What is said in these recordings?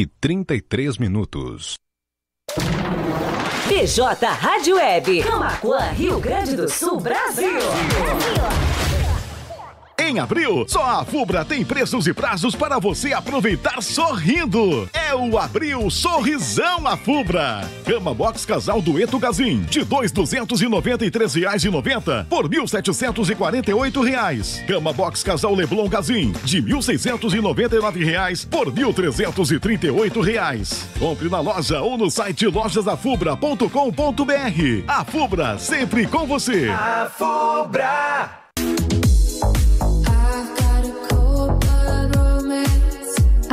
e 33 minutos. BJ Rádio Web, Camacuã, Rio Grande do Sul, Brasil. Brasil. Em abril, só a Fubra tem preços e prazos para você aproveitar sorrindo. É o Abril Sorrisão a Fubra. Cama Box Casal Dueto Gazin, de R$ 2.293,90 por R$ 1.748. Cama Box Casal Leblon Gazin, de R$ 1.699 por R$ 1.338. Compre na loja ou no site lojasafubra.com.br. A Fubra, sempre com você. A Fubra.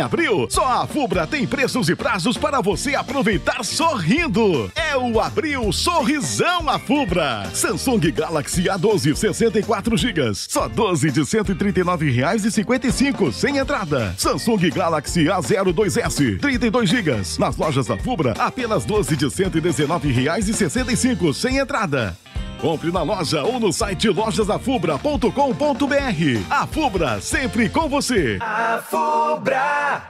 Abril, só a Fubra tem preços e prazos para você aproveitar sorrindo. É o Abril Sorrisão a Fubra. Samsung Galaxy A12 64 GB, só 12 de R$ 139,55 sem entrada. Samsung Galaxy A02s 32 GB, nas lojas da Fubra apenas 12 de R$ 119,65 sem entrada. Compre na loja ou no site lojasafubra.com.br. A Fubra, sempre com você. A Fubra.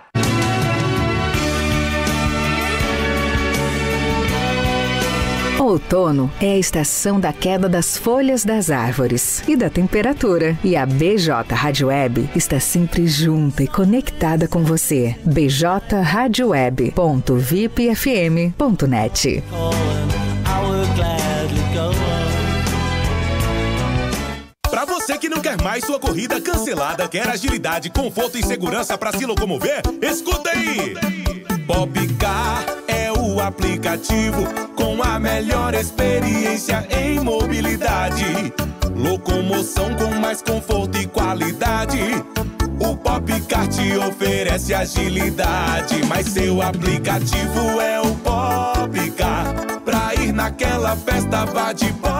Outono é a estação da queda das folhas das árvores e da temperatura. E a BJ Rádio Web está sempre junta e conectada com você. bjradioweb.vipfm.net. Para não quer mais sua corrida cancelada, quer agilidade, conforto e segurança para se locomover, escuta aí! Popcar é o aplicativo com a melhor experiência em mobilidade. Locomoção com mais conforto e qualidade. O Popcar te oferece agilidade, mas seu aplicativo é o Popcar. Pra ir naquela festa, vá de Popcar.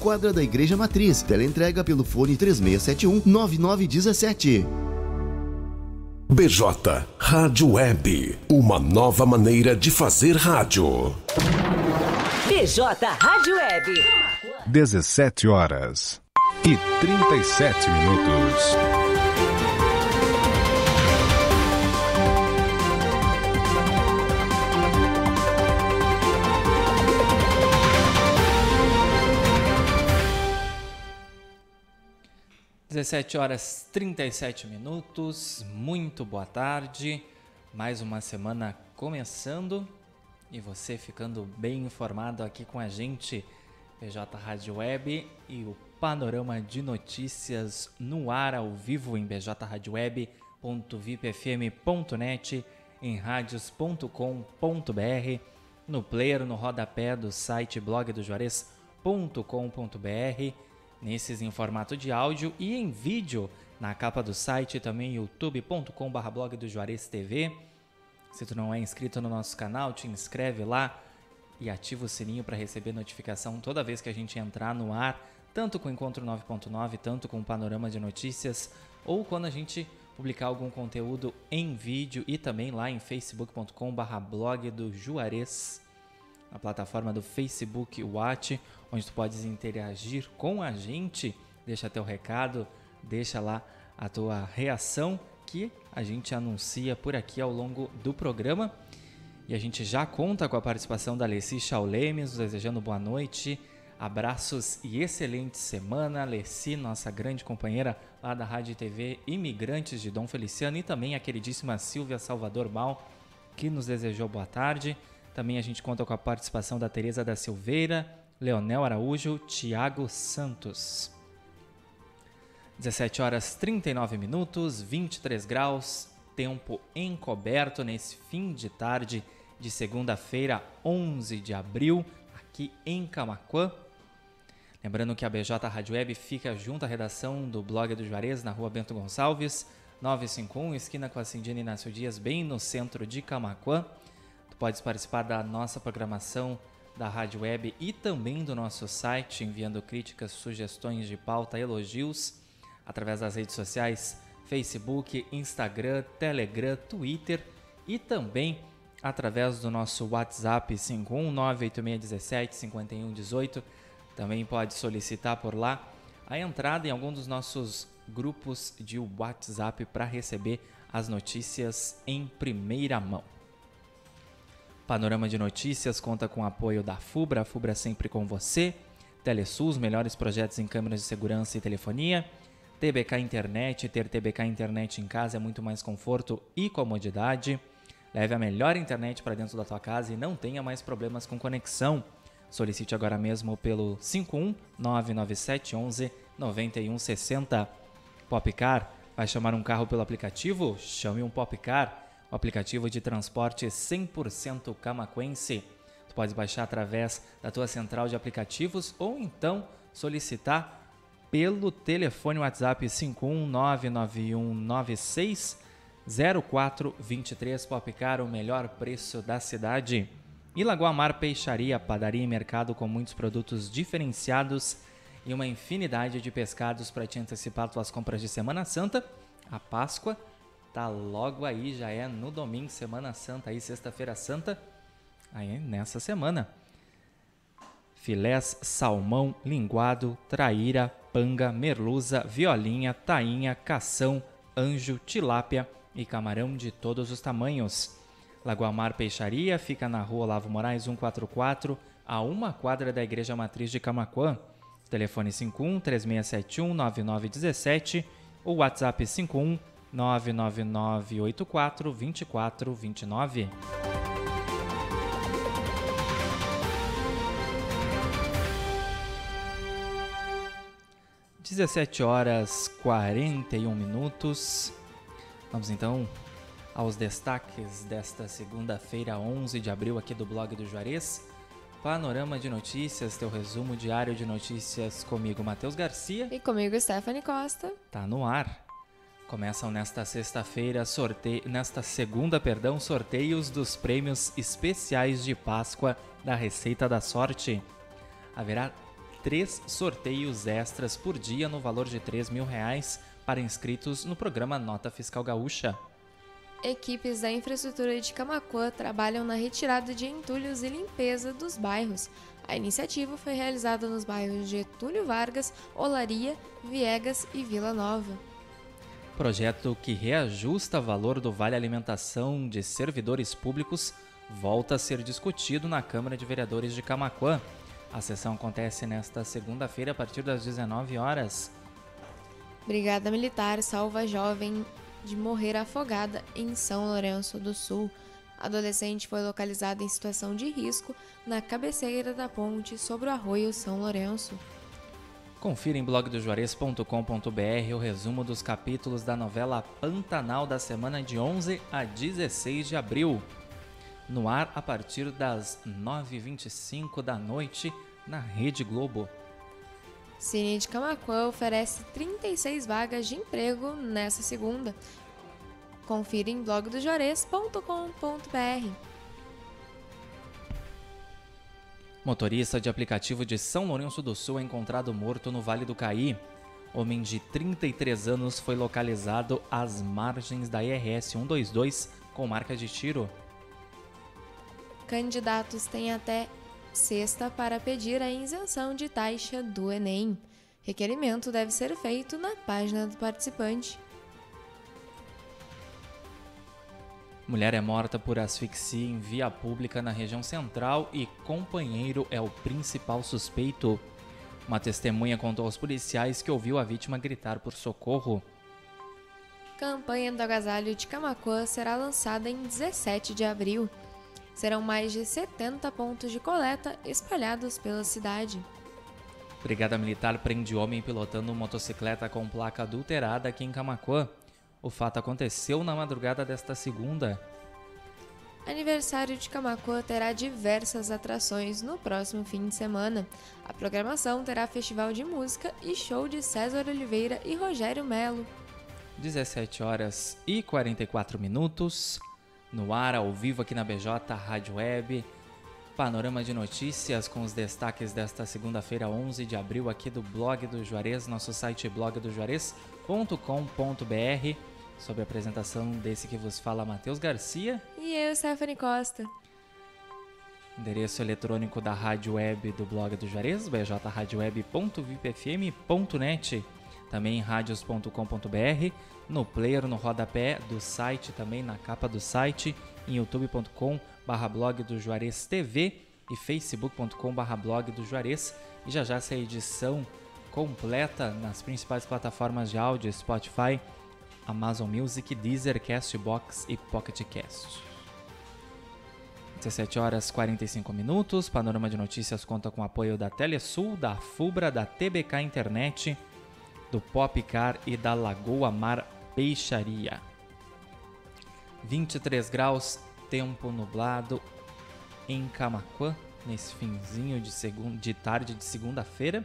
quadra da Igreja Matriz. Teleentrega pelo fone 3671 9917. BJ Rádio Web, uma nova maneira de fazer rádio. BJ Rádio Web. 17 horas e 37 minutos. Dezessete horas 37 minutos, muito boa tarde. Mais uma semana começando e você ficando bem informado aqui com a gente, PJ Rádio Web e o panorama de notícias no ar ao vivo em bjradioweb.vipfm.net, em radios.com.br, no player, no rodapé do site blogdojuarez.com.br, nesses em formato de áudio e em vídeo na capa do site também youtube.com.br blog do Juarez TV. Se tu não é inscrito no nosso canal, te inscreve lá e ativa o sininho para receber notificação toda vez que a gente entrar no ar, tanto com o Encontro 9.9, tanto com o Panorama de Notícias, ou quando a gente publicar algum conteúdo em vídeo e também lá em facebook.com/blog do Juarez, na plataforma do Facebook Watch, onde tu podes interagir com a gente. Deixa teu recado, deixa lá a tua reação que a gente anuncia por aqui ao longo do programa. E a gente já conta com a participação da Alessi Chaulemes, desejando boa noite, abraços e excelente semana. Alessi, nossa grande companheira lá da Rádio e TV Imigrantes de Dom Feliciano, e também a queridíssima Silvia Salvador Mal, que nos desejou boa tarde. Também a gente conta com a participação da Tereza da Silveira, Leonel Araújo, Tiago Santos. 17 horas 39 minutos, 23 graus, tempo encoberto nesse fim de tarde de segunda-feira, 11 de abril, aqui em Camaquã. Lembrando que a BJ Rádio Web fica junto à redação do blog do Juarez, na rua Bento Gonçalves, 951, esquina com a Cindina Inácio Dias, bem no centro de Camaquã. Tu podes participar da nossa programação da Rádio Web e também do nosso site, enviando críticas, sugestões de pauta, elogios, através das redes sociais Facebook, Instagram, Telegram, Twitter e também através do nosso WhatsApp 51986175118. Também pode solicitar por lá a entrada em algum dos nossos grupos de WhatsApp para receber as notícias em primeira mão. Panorama de Notícias conta com o apoio da FUBRA, a FUBRA sempre com você, Telesul, melhores projetos em câmeras de segurança e telefonia, TBK Internet, ter TBK Internet em casa é muito mais conforto e comodidade. Leve a melhor internet para dentro da tua casa e não tenha mais problemas com conexão. Solicite agora mesmo pelo 51 997 11 9160. Popcar, vai chamar um carro pelo aplicativo? Chame um Popcar, o aplicativo de transporte 100% camaquense. Tu pode baixar através da tua central de aplicativos ou então solicitar pelo telefone WhatsApp 5199196 0423 Popcar, o melhor preço da cidade. E Lagoa Mar Peixaria, padaria e mercado com muitos produtos diferenciados e uma infinidade de pescados para te antecipar tuas compras de Semana Santa. A Páscoa tá logo aí, já é no domingo, Semana Santa, aí sexta-feira santa, aí nessa semana. Filés, salmão, linguado, traíra, panga, merluza, violinha, tainha, cação, anjo, tilápia e camarão de todos os tamanhos. Lagoa Mar Peixaria fica na rua Olavo Moraes 144, a uma quadra da Igreja Matriz de Camaquã. Telefone 51 3671 9917 ou WhatsApp 51 99984 2429. 17 horas 41 minutos. Vamos então aos destaques desta segunda-feira, 11 de abril, aqui do blog do Juarez. Panorama de notícias, teu resumo diário de notícias comigo, Matheus Garcia. E comigo, Stephanie Costa. Tá no ar. Começam nesta sexta-feira, nesta segunda, perdão, sorteios dos prêmios especiais de Páscoa da Receita da Sorte. Haverá três sorteios extras por dia no valor de 3 mil reais para inscritos no programa Nota Fiscal Gaúcha. Equipes da infraestrutura de Camacuã trabalham na retirada de entulhos e limpeza dos bairros. A iniciativa foi realizada nos bairros Getúlio Vargas, Olaria, Viegas e Vila Nova. Projeto que reajusta valor do Vale Alimentação de servidores públicos volta a ser discutido na Câmara de Vereadores de Camacuã. A sessão acontece nesta segunda-feira a partir das 19 horas. Brigada Militar salva jovem de morrer afogada em São Lourenço do Sul. Adolescente foi localizada em situação de risco na cabeceira da ponte sobre o arroio São Lourenço. Confira em blogdojuarez.com.br o resumo dos capítulos da novela Pantanal da semana de 11 a 16 de abril. No ar a partir das 9h25 da noite na Rede Globo. Cine de Camacuã oferece 36 vagas de emprego nessa segunda. Confira em blogdojores.com.br. Motorista de aplicativo de São Lourenço do Sul é encontrado morto no Vale do Caí. Homem de 33 anos foi localizado às margens da IRS 122 com marca de tiro. Candidatos têm até sexta para pedir a isenção de taxa do Enem. Requerimento deve ser feito na página do participante. Mulher é morta por asfixia em via pública na região central e companheiro é o principal suspeito. Uma testemunha contou aos policiais que ouviu a vítima gritar por socorro. Campanha do agasalho de Camacuã será lançada em 17 de abril. Serão mais de 70 pontos de coleta espalhados pela cidade. Brigada Militar prende homem pilotando motocicleta com placa adulterada aqui em Camacuã. O fato aconteceu na madrugada desta segunda. Aniversário de Camacuã terá diversas atrações no próximo fim de semana. A programação terá festival de música e show de César Oliveira e Rogério Melo. 17 horas e 44 minutos. No ar, ao vivo aqui na BJ Rádio Web. Panorama de notícias com os destaques desta segunda-feira, 11 de abril, aqui do blog do Juarez, nosso site blogdojuarez.com.br sob a apresentação desse que vos fala Matheus Garcia. E eu, Stephanie Costa. Endereço eletrônico da rádio web do blog do Juarez, bjradioweb.vipfm.net, também radios.com.br, no player, no rodapé do site, também na capa do site, em youtube.com barra blog do Juarez TV e facebook.com barra blog do Juarez. E já já essa edição completa nas principais plataformas de áudio, Spotify, Amazon Music, Deezer, Castbox e Pocket Cast. 17 horas 45 minutos. Panorama de Notícias conta com apoio da Telesul, da Fubra, da TBK Internet, do Popcar e da Lagoa Mar Peixaria. 23 graus, tempo nublado em Camaquã, nesse finzinho de, de tarde de segunda-feira.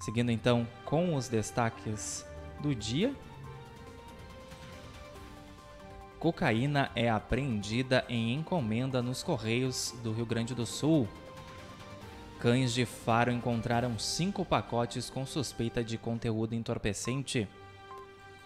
Seguindo então com os destaques do dia. Cocaína é apreendida em encomenda nos Correios do Rio Grande do Sul. Cães de faro encontraram cinco pacotes com suspeita de conteúdo entorpecente.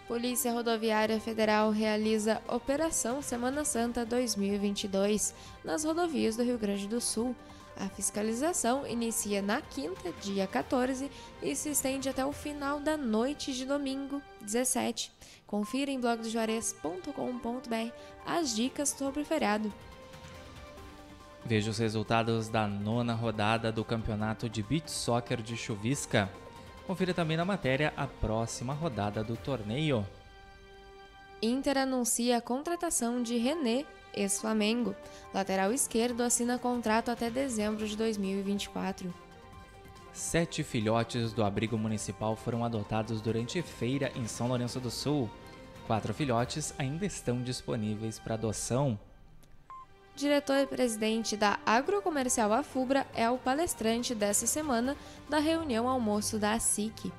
Polícia Rodoviária Federal realiza Operação Semana Santa 2022 nas rodovias do Rio Grande do Sul. A fiscalização inicia na quinta, dia 14, e se estende até o final da noite de domingo, 17. Confira em blogdojuarez.com.br as dicas sobre o feriado. Veja os resultados da nona rodada do Campeonato de Beach Soccer de Chuvisca. Confira também na matéria a próxima rodada do torneio. Inter anuncia a contratação de René, ex-Flamengo. Lateral esquerdo assina contrato até dezembro de 2024. Sete filhotes do abrigo municipal foram adotados durante feira em São Lourenço do Sul. Quatro filhotes ainda estão disponíveis para adoção. Diretor-presidente da Agrocomercial Afubra é o palestrante dessa semana da reunião almoço da ASIC.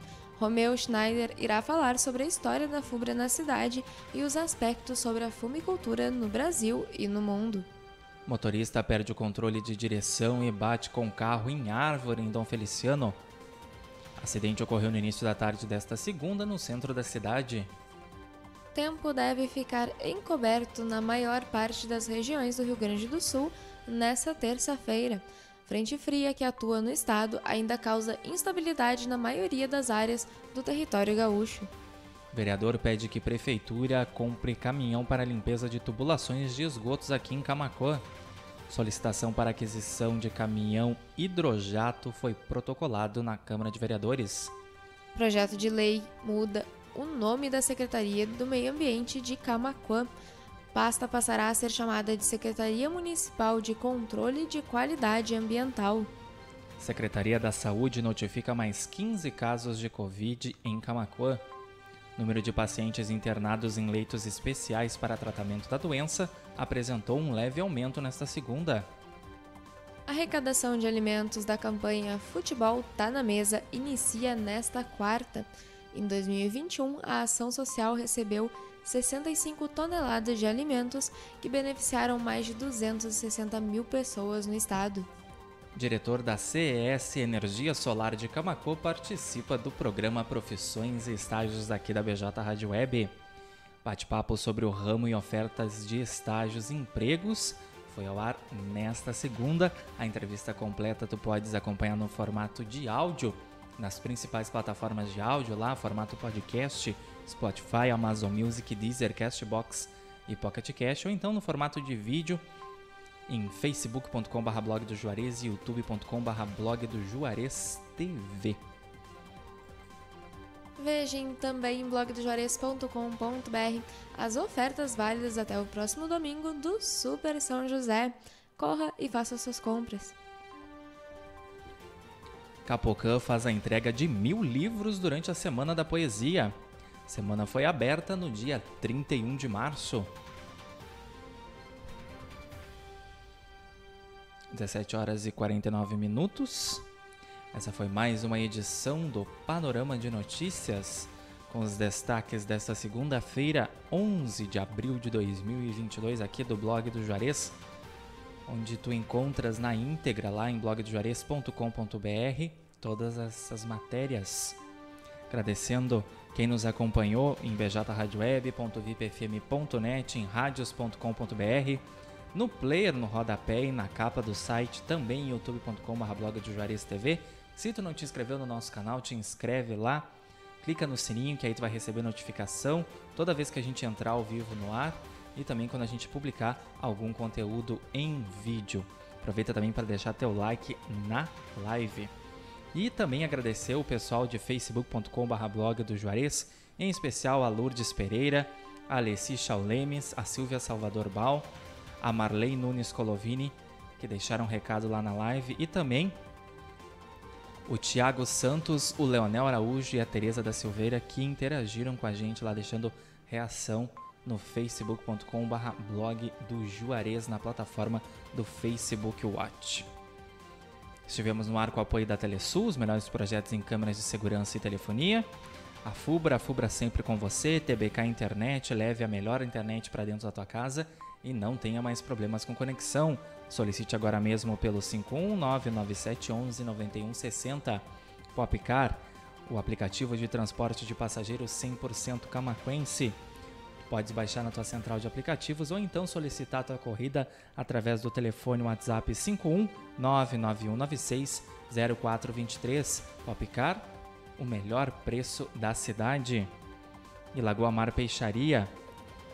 Romeu Schneider irá falar sobre a história da fubra na cidade e os aspectos sobre a fumicultura no Brasil e no mundo. Motorista perde o controle de direção e bate com o carro em árvore em Dom Feliciano. Acidente ocorreu no início da tarde desta segunda no centro da cidade. Tempo deve ficar encoberto na maior parte das regiões do Rio Grande do Sul nesta terça-feira. Frente fria que atua no estado ainda causa instabilidade na maioria das áreas do território gaúcho. Vereador pede que prefeitura compre caminhão para limpeza de tubulações de esgotos aqui em Camacoan. Solicitação para aquisição de caminhão hidrojato foi protocolado na Câmara de Vereadores. Projeto de lei muda o nome da Secretaria do Meio Ambiente de Camacoan pasta passará a ser chamada de Secretaria Municipal de Controle de Qualidade Ambiental. Secretaria da Saúde notifica mais 15 casos de Covid em Camacuã. Número de pacientes internados em leitos especiais para tratamento da doença apresentou um leve aumento nesta segunda. A arrecadação de alimentos da campanha Futebol Tá na Mesa inicia nesta quarta. Em 2021, a ação social recebeu 65 toneladas de alimentos que beneficiaram mais de 260 mil pessoas no estado. diretor da CES Energia Solar de Camacô, participa do programa Profissões e Estágios aqui da BJ Rádio Web. Bate-papo sobre o ramo e ofertas de estágios e empregos foi ao ar nesta segunda. A entrevista completa tu podes acompanhar no formato de áudio nas principais plataformas de áudio lá, formato podcast, Spotify, Amazon Music, Deezer, Castbox e Pocket Cast, ou então no formato de vídeo em facebook.com.br blog do Juarez e youtube.com.br blog do Juarez TV. Vejam também em blogdojuarez.com.br as ofertas válidas até o próximo domingo do Super São José. Corra e faça suas compras. Capocan faz a entrega de mil livros durante a Semana da Poesia. Semana foi aberta no dia 31 de março. 17 horas e 49 minutos. Essa foi mais uma edição do Panorama de Notícias, com os destaques desta segunda-feira, 11 de abril de 2022, aqui do blog do Juarez, onde tu encontras na íntegra lá em blogdojuarez.com.br todas essas matérias. Agradecendo quem nos acompanhou em bjradioweb.vipfm.net, em radios.com.br no player, no rodapé e na capa do site, também youtube.com.br Juarez TV. Se tu não te inscreveu no nosso canal, te inscreve lá, clica no sininho que aí tu vai receber notificação toda vez que a gente entrar ao vivo no ar e também quando a gente publicar algum conteúdo em vídeo. Aproveita também para deixar teu like na live. E também agradecer o pessoal de facebook.com.br blog do Juarez, em especial a Lourdes Pereira, a Alessi Chaulemes, a Silvia Salvador Bal, a Marley Nunes Colovini, que deixaram um recado lá na live, e também o Tiago Santos, o Leonel Araújo e a Teresa da Silveira, que interagiram com a gente lá, deixando reação no facebook.com.br blog do Juarez, na plataforma do Facebook Watch. Estivemos no ar com o apoio da Telesul, os melhores projetos em câmeras de segurança e telefonia. A Fubra, a Fubra sempre com você, TBK Internet, leve a melhor internet para dentro da tua casa e não tenha mais problemas com conexão. Solicite agora mesmo pelo 51997119160. Popcar, o aplicativo de transporte de passageiros 100% camaquense. Podes baixar na tua central de aplicativos ou então solicitar tua corrida através do telefone WhatsApp 51 99196 0423. Popcar, o melhor preço da cidade. E Lagoa Mar Peixaria,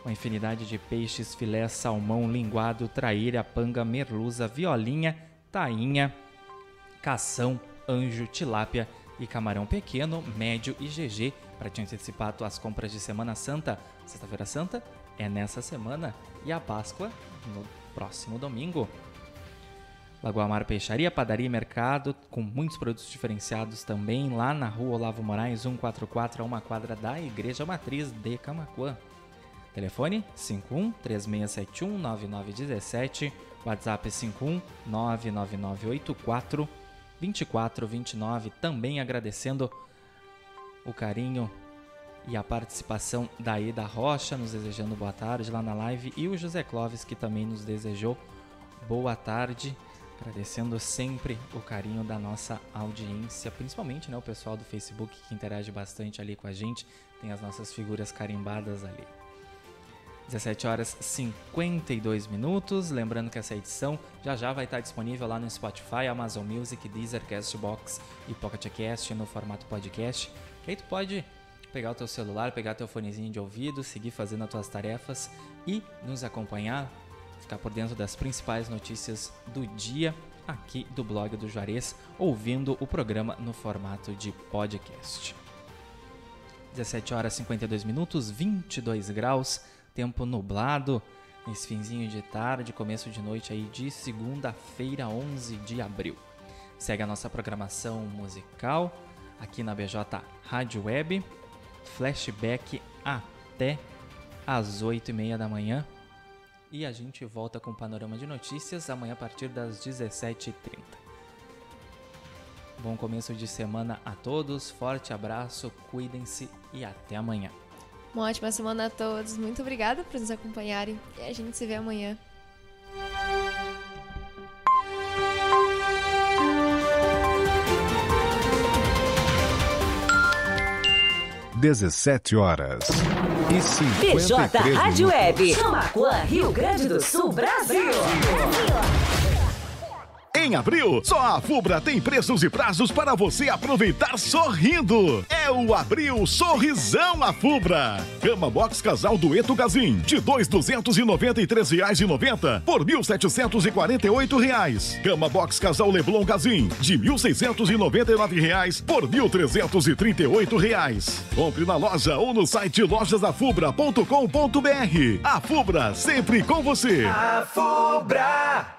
uma infinidade de peixes, filé, salmão, linguado, traíra, panga, merluza, violinha, tainha, cação, anjo, tilápia e camarão pequeno, médio e GG para te antecipar tuas compras de Semana Santa. Sexta-feira Santa é nessa semana e a Páscoa no próximo domingo. Lagoa Mar Peixaria, padaria e mercado com muitos produtos diferenciados também lá na rua Olavo Moraes 144 a uma quadra da Igreja Matriz de Camacuã. Telefone 51 3671 9917, WhatsApp 51 99984 2429. Também agradecendo o carinho e a participação da Ida Rocha, nos desejando boa tarde lá na live, e o José Clóvis, que também nos desejou boa tarde. Agradecendo sempre o carinho da nossa audiência, principalmente né, o pessoal do Facebook que interage bastante ali com a gente, tem as nossas figuras carimbadas ali. 17 horas 52 minutos. Lembrando que essa edição já já vai estar disponível lá no Spotify, Amazon Music, Deezer, Castbox e Pocket Cast no formato podcast. Que aí tu pode pegar o teu celular, pegar teu fonezinho de ouvido, seguir fazendo as tuas tarefas e nos acompanhar, ficar por dentro das principais notícias do dia aqui do blog do Juarez, ouvindo o programa no formato de podcast. 17 horas 52 minutos, 22 graus tempo nublado nesse finzinho de tarde, começo de noite aí de segunda-feira, 11 de abril. Segue a nossa programação musical aqui na BJ Rádio Web, flashback até às 8 e meia da manhã. E a gente volta com o panorama de notícias amanhã a partir das 17h30. Bom começo de semana a todos, forte abraço, cuidem-se e até amanhã. Uma ótima semana a todos. Muito obrigada por nos acompanharem e a gente se vê amanhã. Dezessete horas e cinquenta PJ Rádio Web, Camacuã, Rio Grande do Sul, Brasil. Brasil. Em abril, só a Fubra tem preços e prazos para você aproveitar sorrindo. É o Abril Sorrisão a Fubra. Cama Box Casal Dueto Gazin, de R$ 2.293,90 por 1.748 reais. Cama Box Casal Leblon Gazin, de 1.699 reais por 1.338 reais. Compre na loja ou no site lojasafubra.com.br. A Fubra, sempre com você. A Fubra.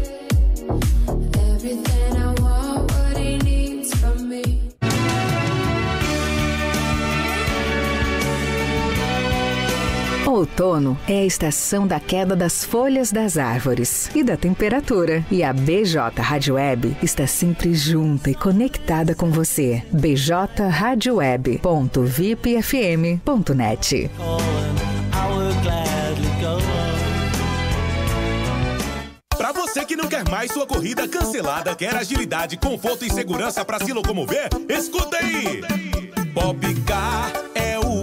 Outono é a estação da queda das folhas das árvores e da temperatura. E a BJ Rádio Web está sempre junta e conectada com você. bjradioweb.vipfm.net. Pra você que não quer mais sua corrida cancelada, quer agilidade, conforto e segurança pra se locomover, escuta aí! Popcar o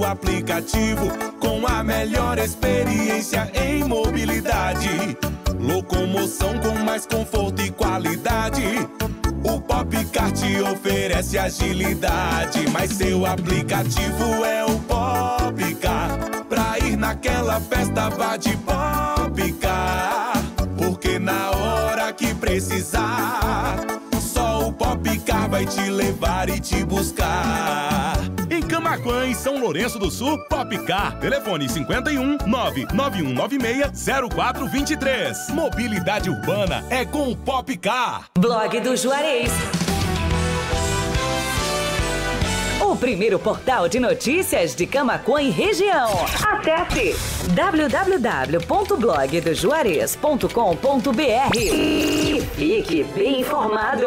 aplicativo com a melhor experiência em mobilidade. Locomoção com mais conforto e qualidade. O Popcar te oferece agilidade, mas seu aplicativo é o Popcar. Pra ir naquela festa, vá de Popcar. Porque na hora que precisar, só o Popcar vai te levar e te buscar. Camaquã e São Lourenço do Sul, Popcar. Telefone 51 99196 0423. Mobilidade urbana é com o Popcar. Blog do Juarez. O primeiro portal de notícias de Camacuã e região. Acesse www.blogdojuarez.com.br e fique bem informado.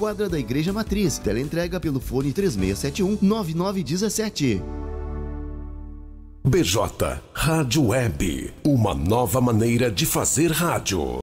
quadra da Igreja Matriz. Teleentrega pelo fone 3671 9917. BJ Rádio Web, uma nova maneira de fazer rádio.